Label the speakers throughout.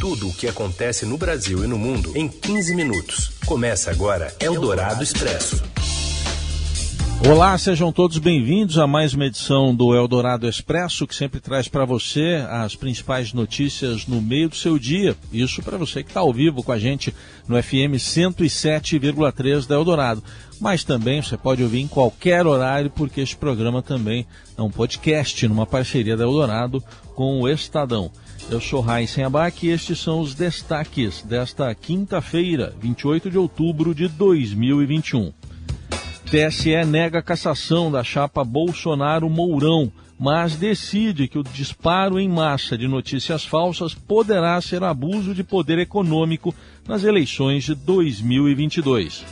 Speaker 1: Tudo o que acontece no Brasil e no mundo em 15 minutos. Começa agora Eldorado Expresso.
Speaker 2: Olá, sejam todos bem-vindos a mais uma edição do Eldorado Expresso, que sempre traz para você as principais notícias no meio do seu dia. Isso para você que está ao vivo com a gente no FM 107,3 da Eldorado. Mas também você pode ouvir em qualquer horário, porque este programa também é um podcast numa parceria da Eldorado com o Estadão. Eu sou Raíssen Abac e estes são os destaques desta quinta-feira, 28 de outubro de 2021. TSE nega a cassação da chapa Bolsonaro-Mourão, mas decide que o disparo em massa de notícias falsas poderá ser abuso de poder econômico nas eleições de 2022.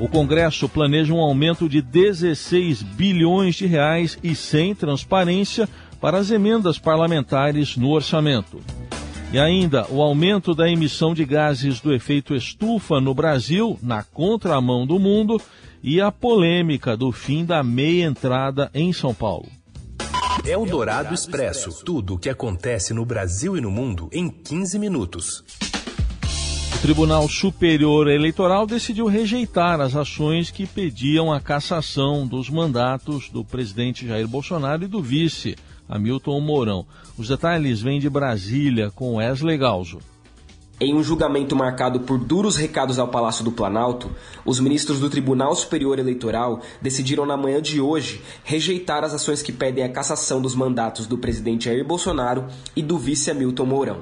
Speaker 2: O Congresso planeja um aumento de 16 bilhões de reais e sem transparência para as emendas parlamentares no orçamento. E ainda o aumento da emissão de gases do efeito estufa no Brasil, na contramão do mundo, e a polêmica do fim da meia entrada em São Paulo.
Speaker 1: É o Dourado Expresso. Tudo o que acontece no Brasil e no mundo em 15 minutos.
Speaker 2: O Tribunal Superior Eleitoral decidiu rejeitar as ações que pediam a cassação dos mandatos do presidente Jair Bolsonaro e do vice Hamilton Mourão. Os detalhes vêm de Brasília com Wesley Galzo.
Speaker 3: Em um julgamento marcado por duros recados ao Palácio do Planalto, os ministros do Tribunal Superior Eleitoral decidiram na manhã de hoje rejeitar as ações que pedem a cassação dos mandatos do presidente Jair Bolsonaro e do vice Hamilton Mourão.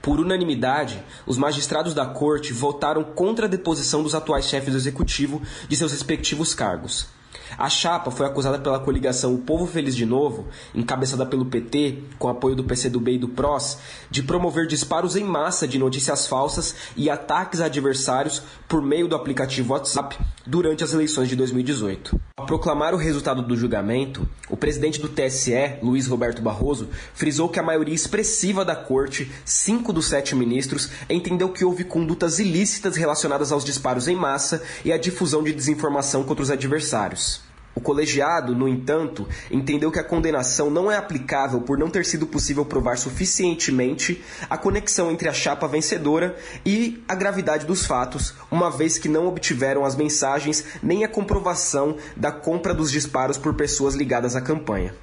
Speaker 3: Por unanimidade, os magistrados da corte votaram contra a deposição dos atuais chefes do executivo de seus respectivos cargos. A chapa foi acusada pela coligação O Povo Feliz de Novo, encabeçada pelo PT, com apoio do PCdoB e do PROS, de promover disparos em massa de notícias falsas e ataques a adversários por meio do aplicativo WhatsApp durante as eleições de 2018. Ao proclamar o resultado do julgamento, o presidente do TSE, Luiz Roberto Barroso, frisou que a maioria expressiva da corte, cinco dos sete ministros, entendeu que houve condutas ilícitas relacionadas aos disparos em massa e à difusão de desinformação contra os adversários. O colegiado, no entanto, entendeu que a condenação não é aplicável por não ter sido possível provar suficientemente a conexão entre a chapa vencedora e a gravidade dos fatos, uma vez que não obtiveram as mensagens nem a comprovação da compra dos disparos por pessoas ligadas à campanha.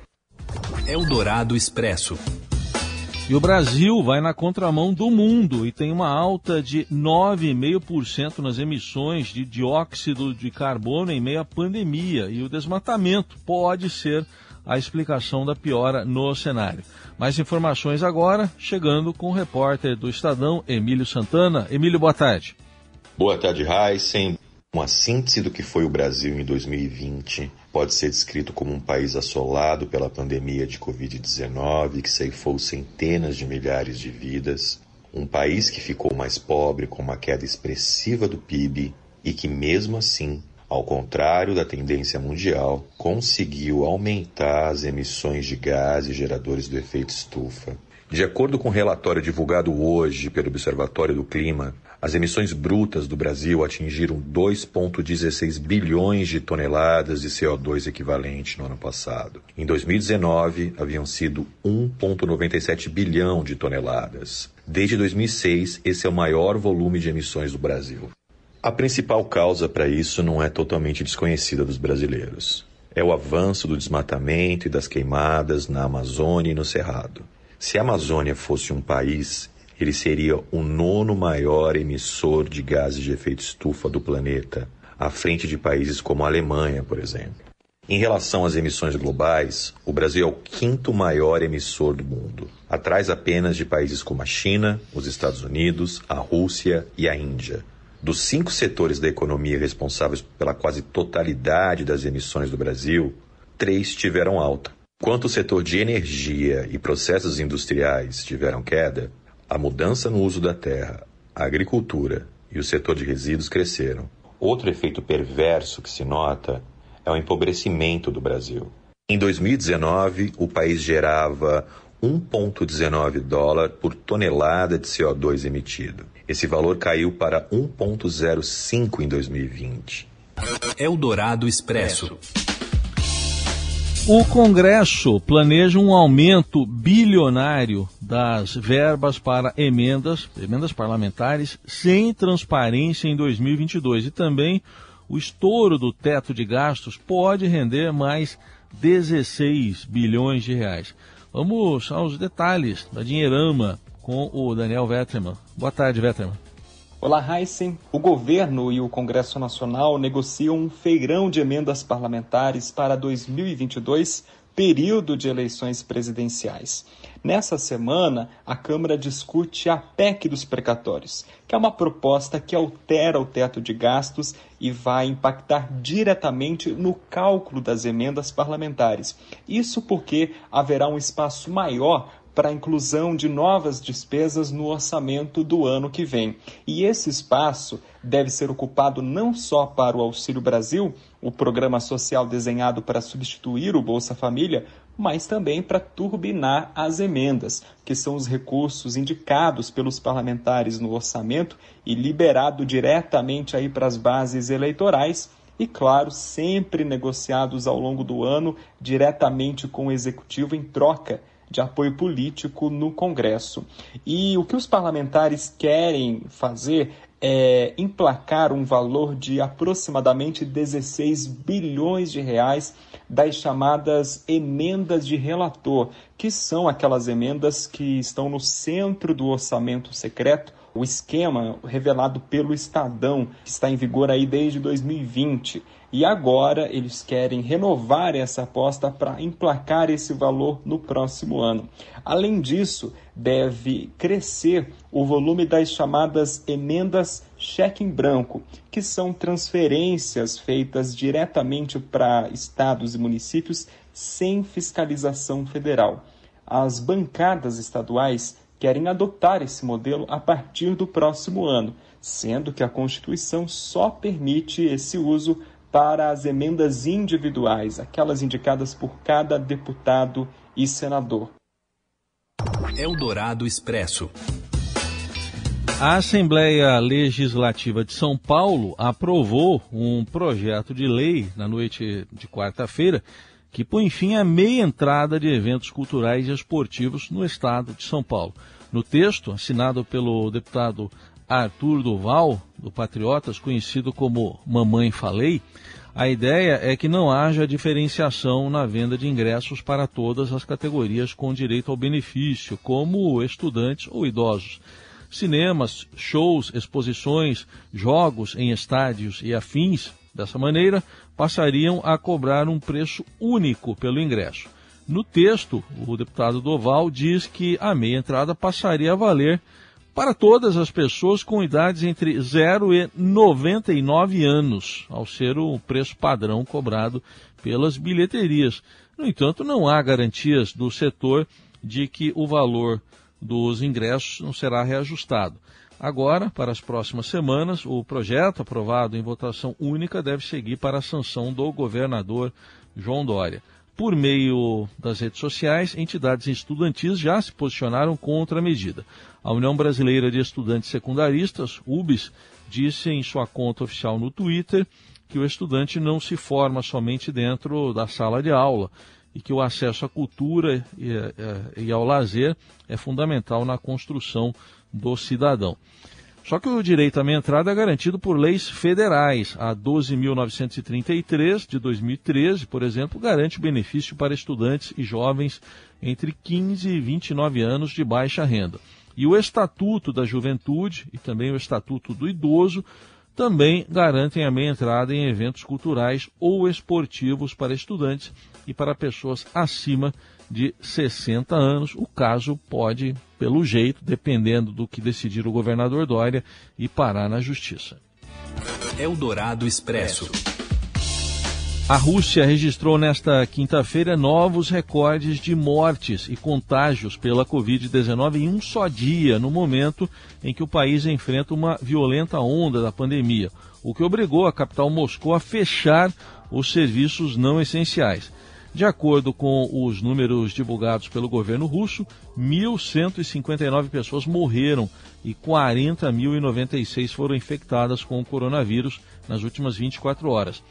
Speaker 1: Eldorado Expresso.
Speaker 2: E o Brasil vai na contramão do mundo e tem uma alta de 9,5% nas emissões de dióxido de carbono em meio à pandemia. E o desmatamento pode ser a explicação da piora no cenário. Mais informações agora, chegando com o repórter do Estadão, Emílio Santana. Emílio, boa tarde.
Speaker 4: Boa tarde, Heisen. Uma síntese do que foi o Brasil em 2020 pode ser descrito como um país assolado pela pandemia de Covid-19 que ceifou centenas de milhares de vidas, um país que ficou mais pobre com uma queda expressiva do PIB e que, mesmo assim, ao contrário da tendência mundial, conseguiu aumentar as emissões de gases geradores do efeito estufa. De acordo com o um relatório divulgado hoje pelo Observatório do Clima, as emissões brutas do Brasil atingiram 2,16 bilhões de toneladas de CO2 equivalente no ano passado. Em 2019, haviam sido 1,97 bilhão de toneladas. Desde 2006, esse é o maior volume de emissões do Brasil. A principal causa para isso não é totalmente desconhecida dos brasileiros. É o avanço do desmatamento e das queimadas na Amazônia e no Cerrado. Se a Amazônia fosse um país, ele seria o nono maior emissor de gases de efeito estufa do planeta, à frente de países como a Alemanha, por exemplo. Em relação às emissões globais, o Brasil é o quinto maior emissor do mundo, atrás apenas de países como a China, os Estados Unidos, a Rússia e a Índia. Dos cinco setores da economia responsáveis pela quase totalidade das emissões do Brasil, três tiveram alta. Enquanto o setor de energia e processos industriais tiveram queda, a mudança no uso da terra, a agricultura e o setor de resíduos cresceram. Outro efeito perverso que se nota é o empobrecimento do Brasil. Em 2019, o país gerava 1,19 dólar por tonelada de CO2 emitido. Esse valor caiu para 1,05 em 2020.
Speaker 1: Eldorado Expresso.
Speaker 2: O Congresso planeja um aumento bilionário das verbas para emendas, emendas parlamentares, sem transparência em 2022. E também o estouro do teto de gastos pode render mais 16 bilhões de reais. Vamos aos detalhes da Dinheirama com o Daniel Vetterman. Boa tarde, Vetterman.
Speaker 5: Olá, Heisen. O governo e o Congresso Nacional negociam um feirão de emendas parlamentares para 2022, período de eleições presidenciais. Nessa semana, a Câmara discute a PEC dos precatórios, que é uma proposta que altera o teto de gastos e vai impactar diretamente no cálculo das emendas parlamentares. Isso porque haverá um espaço maior para a inclusão de novas despesas no orçamento do ano que vem. E esse espaço deve ser ocupado não só para o Auxílio Brasil, o programa social desenhado para substituir o Bolsa Família, mas também para turbinar as emendas, que são os recursos indicados pelos parlamentares no orçamento e liberado diretamente aí para as bases eleitorais e, claro, sempre negociados ao longo do ano diretamente com o executivo em troca de apoio político no Congresso. E o que os parlamentares querem fazer é emplacar um valor de aproximadamente 16 bilhões de reais das chamadas emendas de relator, que são aquelas emendas que estão no centro do orçamento secreto o esquema revelado pelo Estadão, que está em vigor aí desde 2020. E agora eles querem renovar essa aposta para emplacar esse valor no próximo ano. Além disso, deve crescer o volume das chamadas emendas cheque em branco, que são transferências feitas diretamente para estados e municípios sem fiscalização federal. As bancadas estaduais querem adotar esse modelo a partir do próximo ano, sendo que a Constituição só permite esse uso para as emendas individuais, aquelas indicadas por cada deputado e senador.
Speaker 1: Eldorado Expresso.
Speaker 2: A Assembleia Legislativa de São Paulo aprovou um projeto de lei na noite de quarta-feira que põe fim à meia entrada de eventos culturais e esportivos no estado de São Paulo. No texto, assinado pelo deputado Arthur Duval, do Patriotas, conhecido como Mamãe Falei, a ideia é que não haja diferenciação na venda de ingressos para todas as categorias com direito ao benefício, como estudantes ou idosos. Cinemas, shows, exposições, jogos em estádios e afins, dessa maneira, passariam a cobrar um preço único pelo ingresso. No texto, o deputado Doval diz que a meia entrada passaria a valer para todas as pessoas com idades entre 0 e 99 anos, ao ser o preço padrão cobrado pelas bilheterias. No entanto, não há garantias do setor de que o valor dos ingressos não será reajustado. Agora, para as próximas semanas, o projeto, aprovado em votação única, deve seguir para a sanção do governador João Dória. Por meio das redes sociais, entidades estudantis já se posicionaram contra a medida. A União Brasileira de Estudantes Secundaristas, UBS, disse em sua conta oficial no Twitter que o estudante não se forma somente dentro da sala de aula e que o acesso à cultura e, e ao lazer é fundamental na construção do cidadão. Só que o direito à meia entrada é garantido por leis federais. A 12.933 de 2013, por exemplo, garante o benefício para estudantes e jovens entre 15 e 29 anos de baixa renda. E o Estatuto da Juventude e também o Estatuto do Idoso também garantem a meia entrada em eventos culturais ou esportivos para estudantes e para pessoas acima de 60 anos. O caso pode, pelo jeito, dependendo do que decidir o governador Dória, e parar na justiça.
Speaker 1: Eldorado Expresso.
Speaker 2: A Rússia registrou nesta quinta-feira novos recordes de mortes e contágios pela Covid-19 em um só dia, no momento em que o país enfrenta uma violenta onda da pandemia, o que obrigou a capital Moscou a fechar os serviços não essenciais. De acordo com os números divulgados pelo governo russo, 1.159 pessoas morreram e 40.096 foram infectadas com o coronavírus nas últimas 24 horas.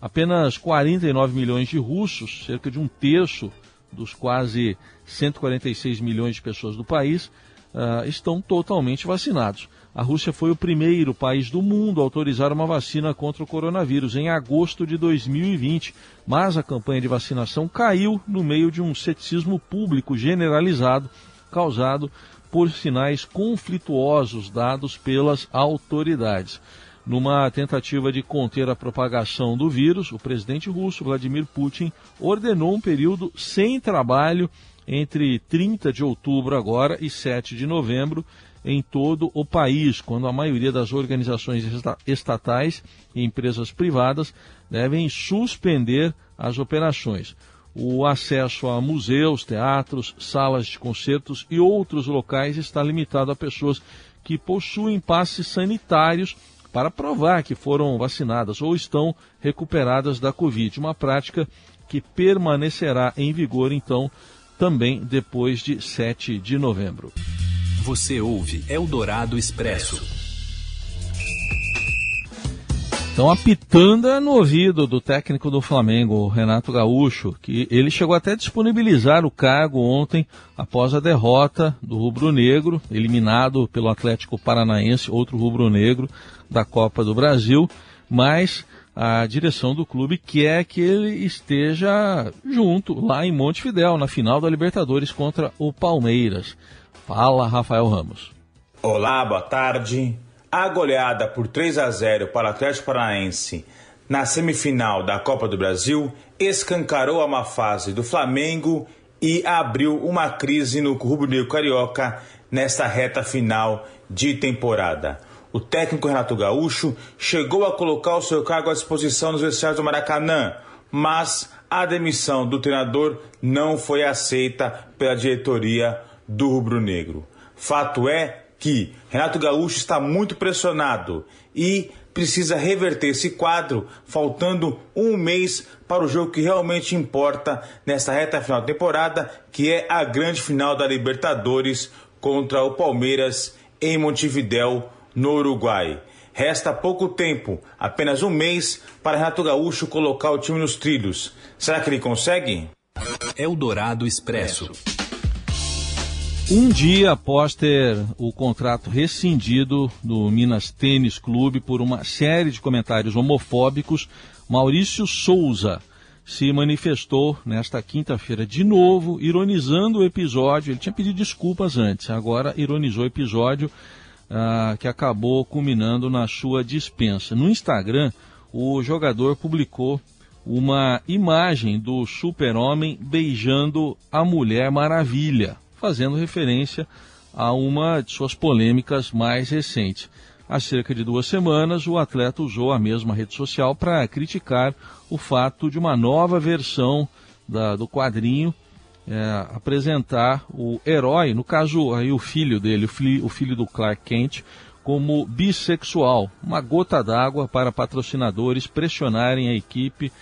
Speaker 2: Apenas 49 milhões de russos, cerca de um terço dos quase 146 milhões de pessoas do país, uh, estão totalmente vacinados. A Rússia foi o primeiro país do mundo a autorizar uma vacina contra o coronavírus em agosto de 2020, mas a campanha de vacinação caiu no meio de um ceticismo público generalizado causado por sinais conflituosos dados pelas autoridades. Numa tentativa de conter a propagação do vírus, o presidente russo Vladimir Putin ordenou um período sem trabalho entre 30 de outubro agora e 7 de novembro em todo o país, quando a maioria das organizações estatais e empresas privadas devem suspender as operações. O acesso a museus, teatros, salas de concertos e outros locais está limitado a pessoas que possuem passes sanitários para provar que foram vacinadas ou estão recuperadas da Covid, uma prática que permanecerá em vigor então também depois de 7 de novembro.
Speaker 1: Você ouve Eldorado Expresso.
Speaker 2: Então a no ouvido do técnico do Flamengo, Renato Gaúcho, que ele chegou até a disponibilizar o cargo ontem após a derrota do rubro-negro, eliminado pelo Atlético Paranaense, outro rubro-negro da Copa do Brasil, mas a direção do clube quer que ele esteja junto lá em Montevidéu, na final da Libertadores contra o Palmeiras. Fala, Rafael Ramos.
Speaker 6: Olá, boa tarde. A goleada por 3 a 0 para o Atlético Paranaense na semifinal da Copa do Brasil escancarou a má fase do Flamengo e abriu uma crise no rubro-negro carioca nesta reta final de temporada. O técnico Renato Gaúcho chegou a colocar o seu cargo à disposição nos vestiários do Maracanã, mas a demissão do treinador não foi aceita pela diretoria do rubro-negro. Fato é que Renato Gaúcho está muito pressionado e precisa reverter esse quadro, faltando um mês para o jogo que realmente importa nessa reta final da temporada, que é a grande final da Libertadores contra o Palmeiras em Montevidéu, no Uruguai. Resta pouco tempo, apenas um mês, para Renato Gaúcho colocar o time nos trilhos. Será que ele consegue?
Speaker 1: Eldorado Expresso.
Speaker 2: Um dia após ter o contrato rescindido do Minas Tênis Clube por uma série de comentários homofóbicos, Maurício Souza se manifestou nesta quinta-feira de novo, ironizando o episódio. Ele tinha pedido desculpas antes, agora ironizou o episódio ah, que acabou culminando na sua dispensa. No Instagram, o jogador publicou uma imagem do super-homem beijando a Mulher Maravilha fazendo referência a uma de suas polêmicas mais recentes. Há cerca de duas semanas, o atleta usou a mesma rede social para criticar o fato de uma nova versão da, do quadrinho é, apresentar o herói, no caso aí o filho dele, o o filho do Clark Kent, como bissexual, uma gota d'água para patrocinadores pressionarem a equipe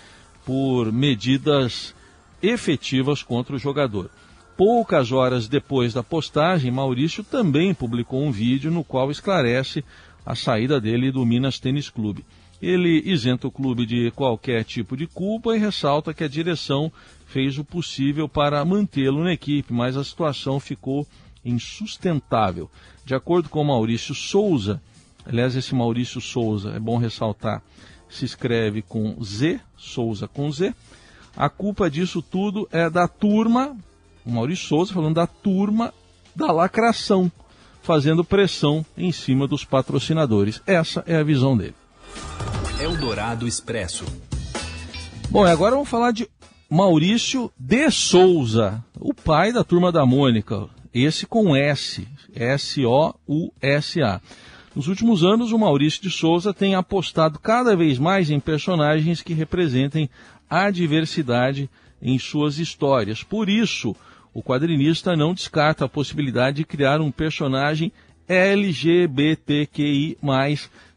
Speaker 2: por medidas efetivas contra o jogador. Poucas horas depois da postagem, Maurício também publicou um vídeo no qual esclarece a saída dele do Minas Tênis Clube. Ele isenta o clube de qualquer tipo de culpa e ressalta que a direção fez o possível para mantê-lo na equipe, mas a situação ficou insustentável. De acordo com Maurício Souza, aliás, esse Maurício Souza, é bom ressaltar, se escreve com Z, Souza com Z. A culpa disso tudo é da turma o Maurício Souza falando da turma da lacração, fazendo pressão em cima dos patrocinadores. Essa é a visão dele.
Speaker 1: Eldorado Expresso.
Speaker 2: Bom, e agora vamos falar de Maurício de Souza, o pai da turma da Mônica. Esse com S, S-O-U-S-A. Nos últimos anos, o Maurício de Souza tem apostado cada vez mais em personagens que representem a diversidade em suas histórias. Por isso, o quadrinista não descarta a possibilidade de criar um personagem LGBTQI,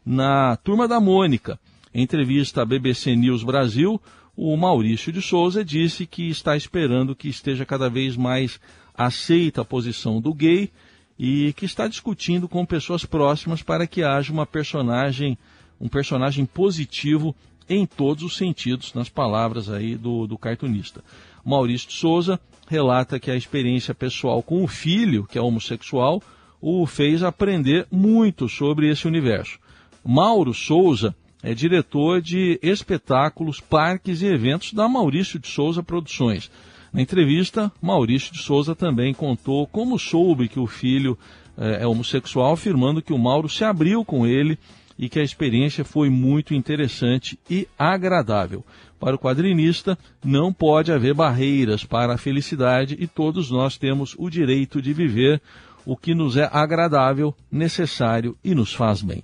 Speaker 2: na Turma da Mônica. Em entrevista à BBC News Brasil, o Maurício de Souza disse que está esperando que esteja cada vez mais aceita a posição do gay e que está discutindo com pessoas próximas para que haja uma personagem, um personagem positivo em todos os sentidos, nas palavras aí do, do cartunista. Maurício de Souza relata que a experiência pessoal com o filho, que é homossexual, o fez aprender muito sobre esse universo. Mauro Souza é diretor de espetáculos, parques e eventos da Maurício de Souza Produções. Na entrevista, Maurício de Souza também contou como soube que o filho é, é homossexual, afirmando que o Mauro se abriu com ele e que a experiência foi muito interessante e agradável. Para o quadrinista, não pode haver barreiras para a felicidade e todos nós temos o direito de viver o que nos é agradável, necessário e nos faz bem.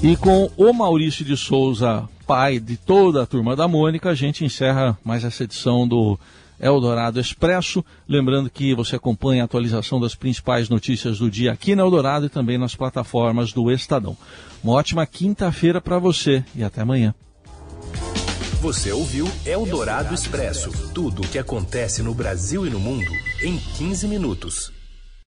Speaker 2: E com o Maurício de Souza, pai de toda a turma da Mônica, a gente encerra mais essa edição do Eldorado Expresso. Lembrando que você acompanha a atualização das principais notícias do dia aqui na Eldorado e também nas plataformas do Estadão. Uma ótima quinta-feira para você e até amanhã.
Speaker 1: Você ouviu Eldorado Expresso tudo o que acontece no Brasil e no mundo em 15 minutos.